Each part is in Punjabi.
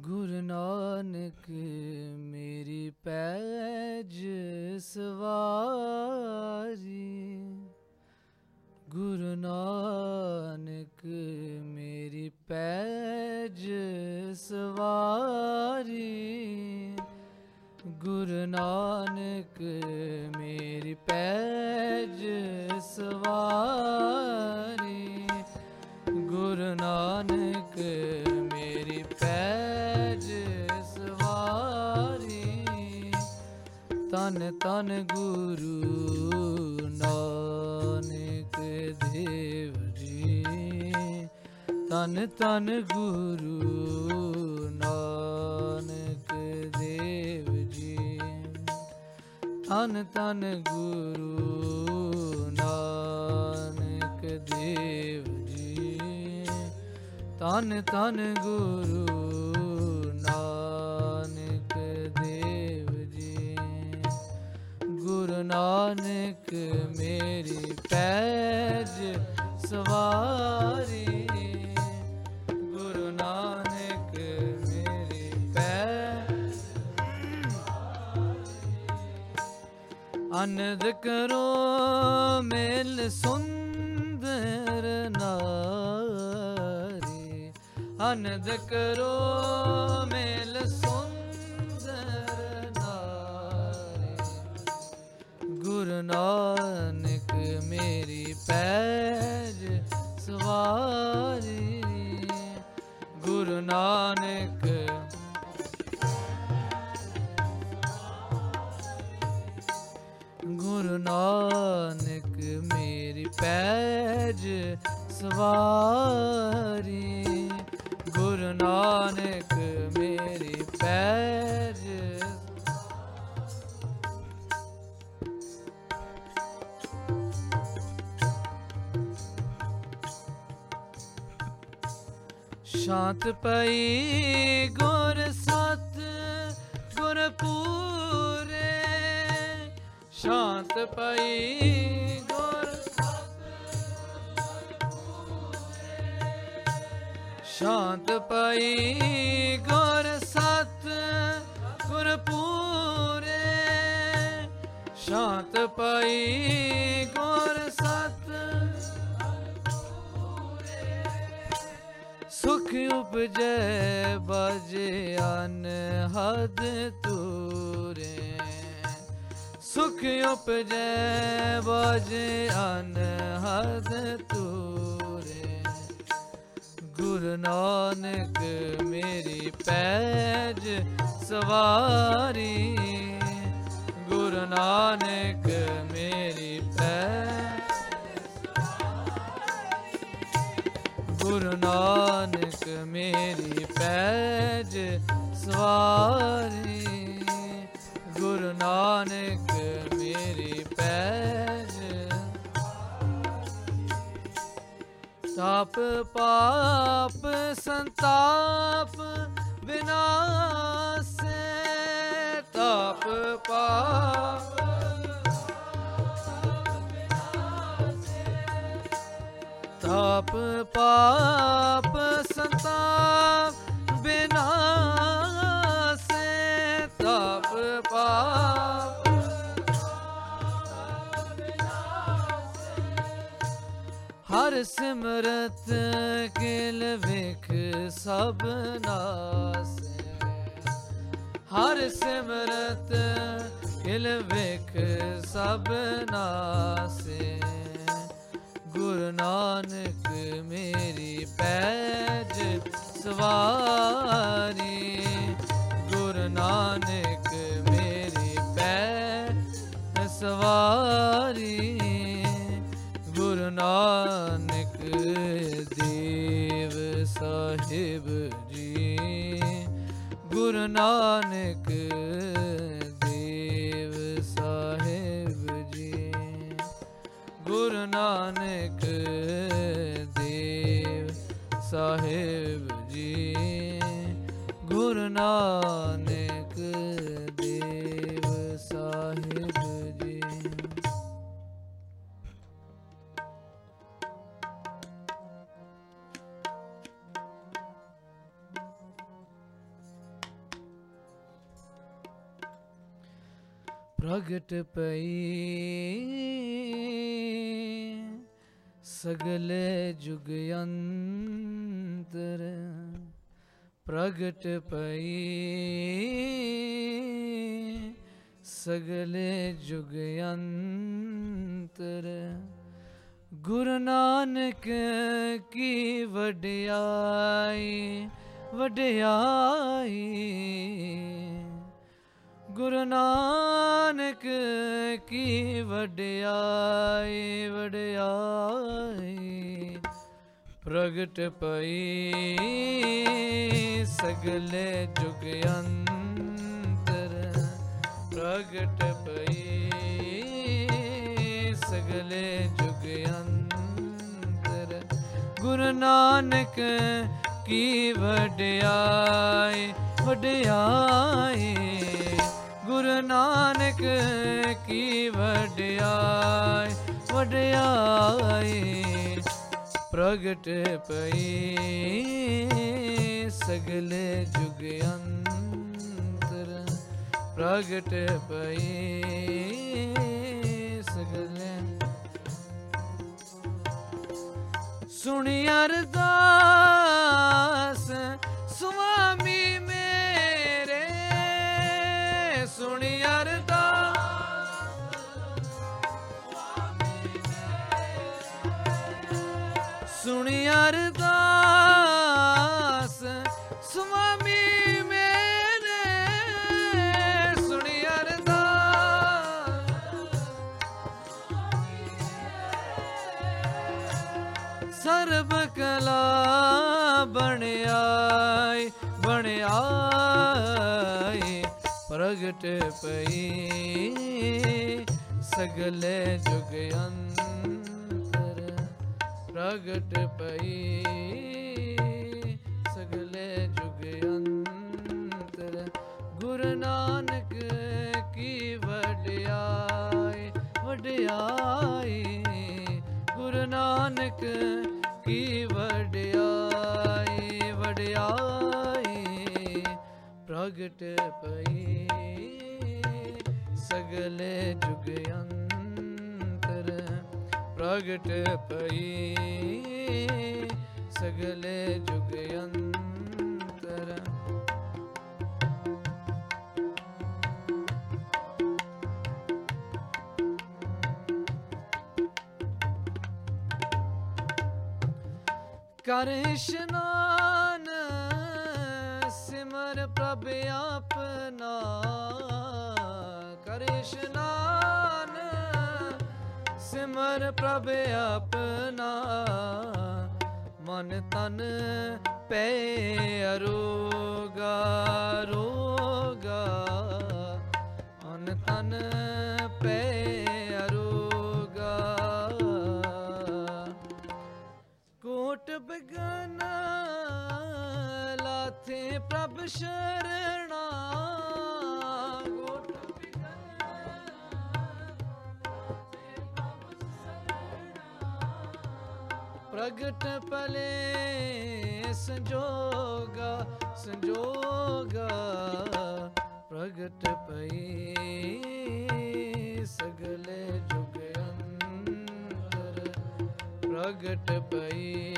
ਗੁਰੂ ਨਾਨਕ, ਮੇਰੀ ਪੈਜ ਸਵਾਰੀ। ਗੁਰੂ ਨਾਨਕ, ਮੇਰੀ ਪੈਜ ਸਵਾਰੀ। ਗੁਰੂ ਨਾਨਕ, ਮੇਰੀ ਪੈਜ ਸਵਾਰੀ। ਤਨ ਗੁਰੂ ਨਾਨਕ ਦੇਵ ਜੀ। ਤਨ ਤਨ ਗੁਰੂ ਨਾਨਕ ਦੇਵ ਜੀ। ਤਨ ਤਨ ਗੁਰੂ ਨਾਨਕ ਦੇਵ ਜੀ। ਤਨ ਤਨ ਗੁਰੂ ਅਨੰਦ ਕਰੋ ਮੇਲ ਸੁੰਦਰ ਨਾਰੀ। ਅਨੰਦ ਕਰੋ ਮੇਲ ਸੁੰਦਰ ਨਾਰੀ। ਗੁਰੂ ਨਾਨਕ ਮੇਰੀ ਪੈਜ ਸਵਾਰੀ। ਗੁਰੂ ਨਾਨਕ ਸਵਾਰੀ ਗੁਰੂ ਨਾਨਕ ਮੇਰੀ ਪੈਰ ਸ਼ਾਂਤ ਪਈ ਗੁਰ ਸਤ ਗੁਰ ਪੂਰੇ। ਸ਼ਾਂਤ ਪਈ ਸ਼ਾਂਤ ਪਈ ਗੁਰ ਸਤ ਗੁਰ ਪੂਰੇ ਸ਼ਾਂਤ ਪਈ ਗੁਰ ਸਤ ਸੁਖ ਉਪਜੈ ਬਜੇ ਅਨ ਹਦ ਤੂਰੇ। ਸੁਖ ਉਪਜੈ ਬਜੇ ਅਨ ਹਦ ਤੂਰੇ। ਗੁਰੂ ਨਾਨਕ ਮੇਰੀ ਪੈਜ ਸਵਾਰੀ। ਗੁਰੂ ਨਾਨਕ ਮੇਰੀ ਪੈਜ ਗੁਰੂ ਨਾਨਕ ਮੇਰੀ ਪੈਜ ਸਵਾਰੀ। ਗੁਰੂ ਨਾਨਕ ਮੇਰੀ ਪੈਜ ਤਾਪ ਪਾਪ ਸੰਤਾਪ ਵਿਨਾਸੇ ਤਾਪ ਪਾਪ। ਤਾਪ ਪਾਪ ਸੰਤਾਪ ਬਿਨਾਸੇ ਤਾਪ ਪਾਪ। ਸਿਮਰਤ ਕਿਲ ਵੇਖ ਸਭ ਨਾਸੇ ਹਰ ਸਿਮਰਤ ਕਿਲ ਵੇਖ ਸਭ ਨਾਸੇ ਗੁਰੂ ਨਾਨਕ ਮੇਰੀ ਪੈਜ ਸਵਾਰੀ ਗੁਰੂ ਨਾਨਕ ਮੇਰੀ ਪੈਜ ਸਵਾਰੀ ਨਾਨਕ ਪ੍ਰਗਟ ਪਈ। ਸਗਲੇ ਜੁਗ ਅੰਤਰ ਪ੍ਰਗਟ ਪਈ। ਸਗਲੇ ਜੁਗ ਅੰਤਰ ਗੁਰੂ ਨਾਨਕ ਕੀ ਵਡਿਆਈ ਵਡਿਆਈ। ਗੁਰੂ ਨਾਨਕ ਕੀ ਵਡਿਆਈ ਵਡਿਆਈ। ਪ੍ਰਗਟ ਪਈ ਸਗਲੇ ਜੁਗ ਅੰਤਰ। ਪ੍ਰਗਟ ਪਈ ਸਗਲੇ ਜੁਗ ਅੰਤਰ। ਗੁਰੂ ਨਾਨਕ ਕੀ ਵਡਿਆਈ ਵਡਿਆਈ। ਗੁਰੂ ਨਾਨਕ ਕੀ ਵਡਿਆਈ ਵਡਿਆਈ ਪ੍ਰਗਟ ਪਈ ਸਗਲੇ ਜੁਗ ਅੰਤਰ, ਪ੍ਰਗਟ ਪਈ ਸਗਲੇ ਸੁਣੀ ਅਰਦਾਸ ਸਰਬ ਕਲਾ ਬਣਿਆਈ ਬਣਿਆਈ, ਪ੍ਰਗਟ ਪਈ। ਸਗਲੇ ਜੁਗ ਅੰਤਰ ਪ੍ਰਗਟ ਪਈ। ਸਗਲੇ ਜੁਗ ਅੰਤਰ ਗੁਰੂ ਨਾਨਕ ਕੀ ਵਡਿਆਈ ਵਡਿਆਈ। ਗੁਰੂ ਨਾਨਕ की वड्याई वड्याई प्रगट पई। सगले जुग अंतर प्रगट पई। सगले जुग अंतर ਕਰ ਇਸ਼ਨਾਨ, ਸਿਮਰ ਪ੍ਰਭ ਆਪਣਾ। ਕਰ ਇਸ਼ਨਾਨ, ਸਿਮਰ ਪ੍ਰਭ ਆਪਣਾ। ਮਨ ਤਨ ਪੈ ਅਰੋਗਾ ਰੋਗਾ ਪ੍ਰਗਟ ਪਲੇ ਸੰਜੋਗਾ ਸੰਜੋਗਾ ਪ੍ਰਗਟ ਪਈ ਸਗਲੇ ਜੁਗ ਅੰਤਰ ਪ੍ਰਗਟ ਪਈ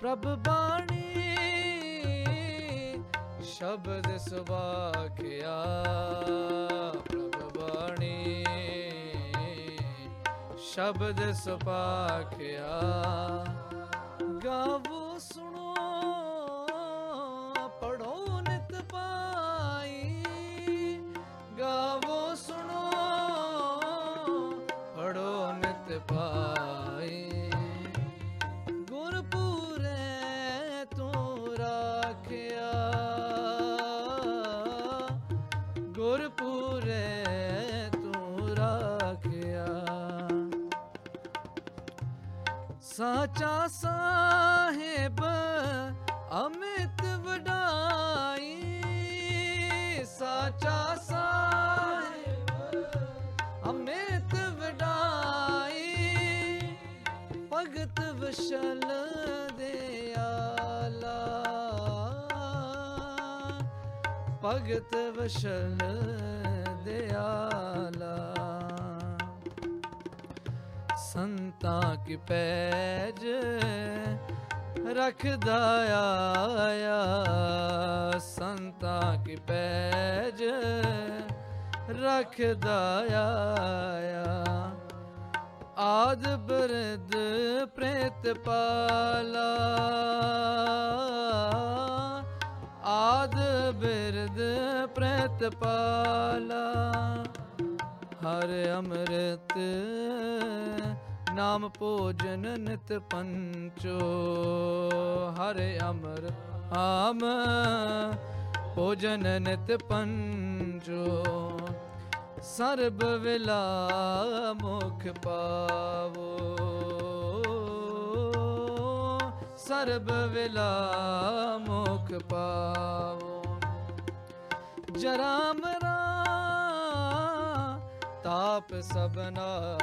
ਪ੍ਰਭ ਬਾਣੀ ਸ਼ਬਦ ਸੁਭਾਖਿਆ ਪ੍ਰਭ ਬਾਣੀ ਸ਼ਬਦ ਸੁਭਾਖਿਆ ਸਾਚਾ ਸਾਹਿਬ ਅਮਿਤ ਵਡਾਈ। ਸਾਚਾ ਸਾਹਿਬ ਅਮਿਤ ਵਡਾਈ। ਭਗਤ ਵਿਸ਼ਲ ਦੇ ਆਲਾ। ਭਗਤ ਵਿਸ਼ਲ ਦੇ ਆਲਾ। ਤਾਂ ਕਿ ਪੈਜ ਰੱਖਦਾ ਆਇਆ। ਸੰਤਾਂ ਕਿ ਪੈਜ ਰੱਖਦਾ ਆਇਆ। ਆਦ ਬਰਦ ਪ੍ਰੇਤ ਪਾਲਾ ਆਦ ਬਿਰਦ ਪ੍ਰੇਤ ਪਾਲਾ ਹਰ ਅੰਮ੍ਰਿਤ ਨਾਮ ਭੋਜਨ ਨਿਤ ਪੰਚੋ, ਹਰੇ ਅਮਰ ਆਮ। ਭੋਜਨ ਨਿਤ ਪੰਚੋ, ਸਰਬ ਵਿਲਾ ਮੁਖ ਪਾਵੋ। ਸਰਬ ਵਿਲਾ ਮੁਖ ਪਾਵੋ। ਜਰਾ ਮਰਾ ਤਾਪ ਸਬਨਾ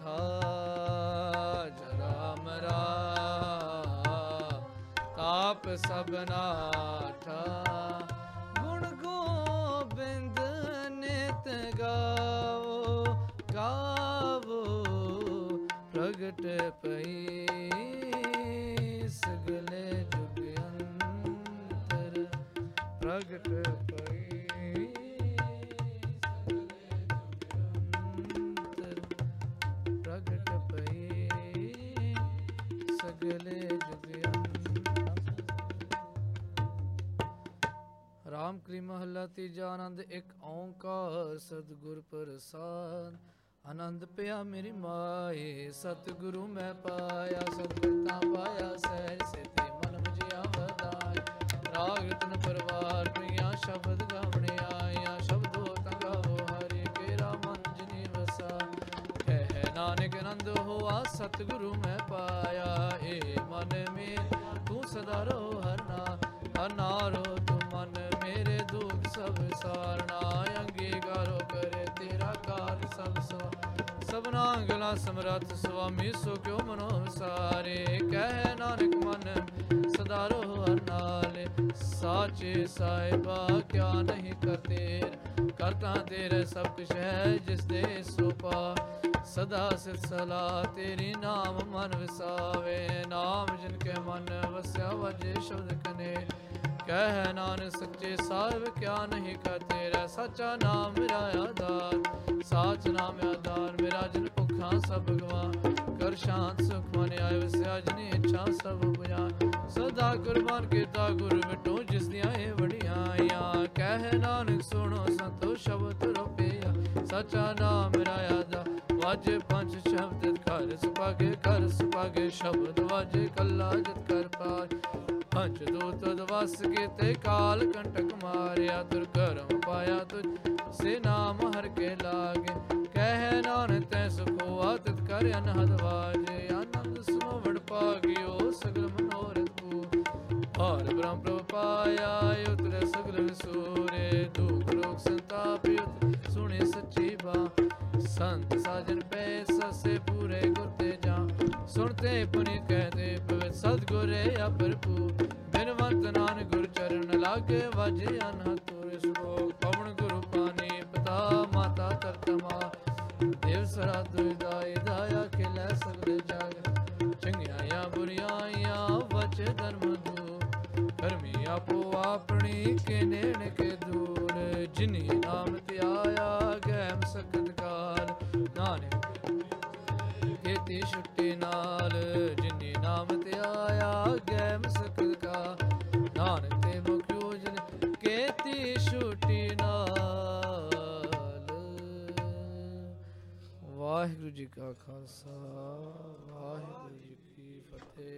ਠਾ ਜਰਾ ਮਰਾ ਤਾਪ ਸਬਨਾ ਠਾ ਗੁਣ ਗੋਬਿੰਦ ਨਿਤ ਗਾਵੋ ਗਾਵੋ ਪ੍ਰਗਟ ਪਈ ਸਗਲੇ ਜੁਗ ਅੰਤਰ ਪ੍ਰਗਟ ਪਈ ਸਗਲੇ ਜੁਗ ਰਾਮ ਕਰੀ ਮਹੱਲਾ ਤੀਜਾ ਆਨੰਦ, ਇੱਕ ਓੰਕਾਰ ਸਤਿਗੁਰ ਪ੍ਰਸਾਦ। ਆਨੰਦ ਪਿਆ ਮੇਰੀ ਮਾਏ, ਸਤਿਗੁਰੂ ਮੈਂ ਪਾਇਆ ਸਤਿਗੁਰ ਤਾਂ ਪਾਇਆ, ਸਹਿਜ ਸਿਤੇ ਮਨ ਮੁਝਿਆ ਵਦਾਈ ਰਾਗ ਰਤਨ ਪਰਵਾਰ, ਪ੍ਰਿਆ ਸ਼ਬਦ ਗਾਵਣੇ ਆਇਆ। ਸ਼ਬਦੋ ਤੰਗਾਵੋ ਹਰਿ ਕੇਰਾ ਮਨ ਜਿਨੀ ਵਸਾ ਕਹਿ ਨਾਨਕ ਨੰਦ ਹੋਆ, ਸਤਿਗੁਰੂ ਮੈਂ ਪਾਇਆ। ਏ ਮਨ ਮੇ ਤੂੰ ਸਦਾ ਰੋ ਹਰਨਾ ਅਨਾਰੋ ਤੂੰ ਮਨ ਮੇਰੇ ਦੁਖ ਸਭ ਸਾਰਣਾ ਅੰਗੀਕਾਰੋ ਕਰੇ ਤੇਰਾ ਕਾਰ ਸਭ ਸੋ ਸਭਨਾ ਗਲਾ ਸਮਰੱਥ ਸੁਆਮੀ, ਸੋ ਕਿਉ ਮਨੋ ਵਿਸਾਰੇ ਕਹਿ ਨਾਨਕ ਮਨ, ਸਦਾ ਰੋ ਹਰ ਸਾਚੇ ਸਾਹਿਬਾ, ਕਿਆ ਨਹੀਂ ਕਰਤੇ? ਕਰਤਾ ਤੇਰੇ ਸਭ ਕੁਛ ਹੈ ਜਿਸ ਦੇ ਸੋ ਪਾ ਸਦਾ ਸਿਰ ਸਲਾ, ਤੇਰੀ ਨਾਮ ਮਨ ਵਿਸਾਵੇ। ਨਾਮ ਜਿਨ ਕੇ ਮਨ ਵਸਿਆ, ਵਜੇ ਸ਼ਬਦ ਕਨੇ। ਕਹਿ ਨਾਨਕ, ਸੱਚੇ ਸਾਹਿਬ ਕਿਆ ਨਹੀਂ ਕਾ ਤੇਰਾ ਸੱਚਾ ਨਾਮ ਮੇਰਾ ਆਧਾਰ। ਸਾਚ ਨਾਮ ਆਧਾਰ। ਮੇਰਾ ਜਿਨ ਭੁੱਖਾਂ ਸਭ ਗਵਾ ਕਰ ਸ਼ਾਂਤ ਸੁਖ ਮਨ ਆਏ ਵਸਿਆ, ਜਿਨੀ ਇੱਛਾ ਸਭ ਬੁਝਾਏ ਸਦਾ ਕੁਰਬਾਨ ਕੀਤਾ ਗੁਰ ਮਿਟੋ, ਜਿਸ ਦੀਆਂ ਇਹ ਵਡਿਆਈਆਂ ਕਹਿ ਨਾਨਕ, ਸੁਣੋ ਸੰਤੋ, ਸ਼ਬਦ ਰੁਪਿਆ। ਸੱਚਾ ਨਾਮ ਮੇਰਾ ਆਧਾਰ। ਵਾਜੇ ਪੰਜ ਸ਼ਬਦ ਘਰ ਸੁਪਾਗੇ ਘਰ ਸੁਪਾਗੇ ਸ਼ਬਦ ਵਾਜੇ, ਕੱਲਾ ਜਤ ਕਰ ਪਾਏ ਪੰਜ ਦੂਤ ਦਵਸ ਕੀਤੇ, ਕਾਲ ਕੰਟਕ ਮਾਰਿਆ ਦੁਰ ਕਰਮ ਪਾਇਆ ਤੁਝ। ਸੇ ਨਾਮ ਹਰ ਕੇ ਲਾਗੇ, ਕਹਿ ਨਾਨ ਤੈ ਸੁਖੋ, ਆਤਿਤ ਕਰ ਅਨਹਦ ਵਾਜੇ। ਆਨੰਦ ਸਮੋ ਵਡ ਪਾਗਿਓ, ਸਗਲ ਮਨੋਰਥ ਪੂ ਹਰ ਬ੍ਰਹਮ ਪ੍ਰਭ ਪਾਇਆ, ਉਤਰੇ ਸਗਲ ਵਿਸੂਰੇ ਦੁਖ ਸੰਤ ਸਾਜਨ ਪੈ ਸਸੇ ਪੂਰੇ ਗੁਰ ਜਾ। ਸੁਣਤੇ ਪੁਨੀ ਕਹਤੇ ਪਵਿੱਤ ਸਤਿਗੁਰੇ ਅਪਰਪੂ ਬਿਨਵੰਤ ਨਾਨਕ ਗੁਰ ਚਰਨ ਲਾਗੇ ਵਾਜੇ ਅਨਹਦ ਸੁਭੋਗ। ਪਵਨ ਗੁਰੂ ਪਾਣੀ ਪਿਤਾ ਮਾਤਾ ਤਰਤਮਾ। ਦੇਵ ਸਰਾ ਦੁਇਦਾਈ ਦਾਇਆ ਖਿਲੇ ਸਗਲੇ ਜਗ। ਚੰਗਿਆਈਆਂ ਬੁਰੀਆਈਆਂ ਵਚ ਧਰਮ ਕਰਮੀ ਆਪੋ ਆਪਣੀ ਕੇ ਨੇਣ ਕੇ ਦੂਰ। ਜਿਨੀ ਨਾਮ ਧਿਆਇਆ ਗੈਮ ਸਕਤ ਕਾਲ। ਨਾਨਕ ਕੀਤੀ ਛੁੱਟੀ ਨਾਲ। ਜਿਨੀ ਨਾਮ ਤੇ ਆਇਆ ਗੈਮ ਸਕਤ ਕਾ ਨਾਨਕ ਤੇ ਮੁਖ ਯੋਜਨ ਕੀਤੀ ਛੁੱਟੀ ਨਾਲ। ਵਾਹਿਗੁਰੂ ਜੀ ਕਾ ਖਾਲਸਾ, ਵਾਹਿਗੁਰੂ ਜੀ ਕੀ ਫਤਿਹ।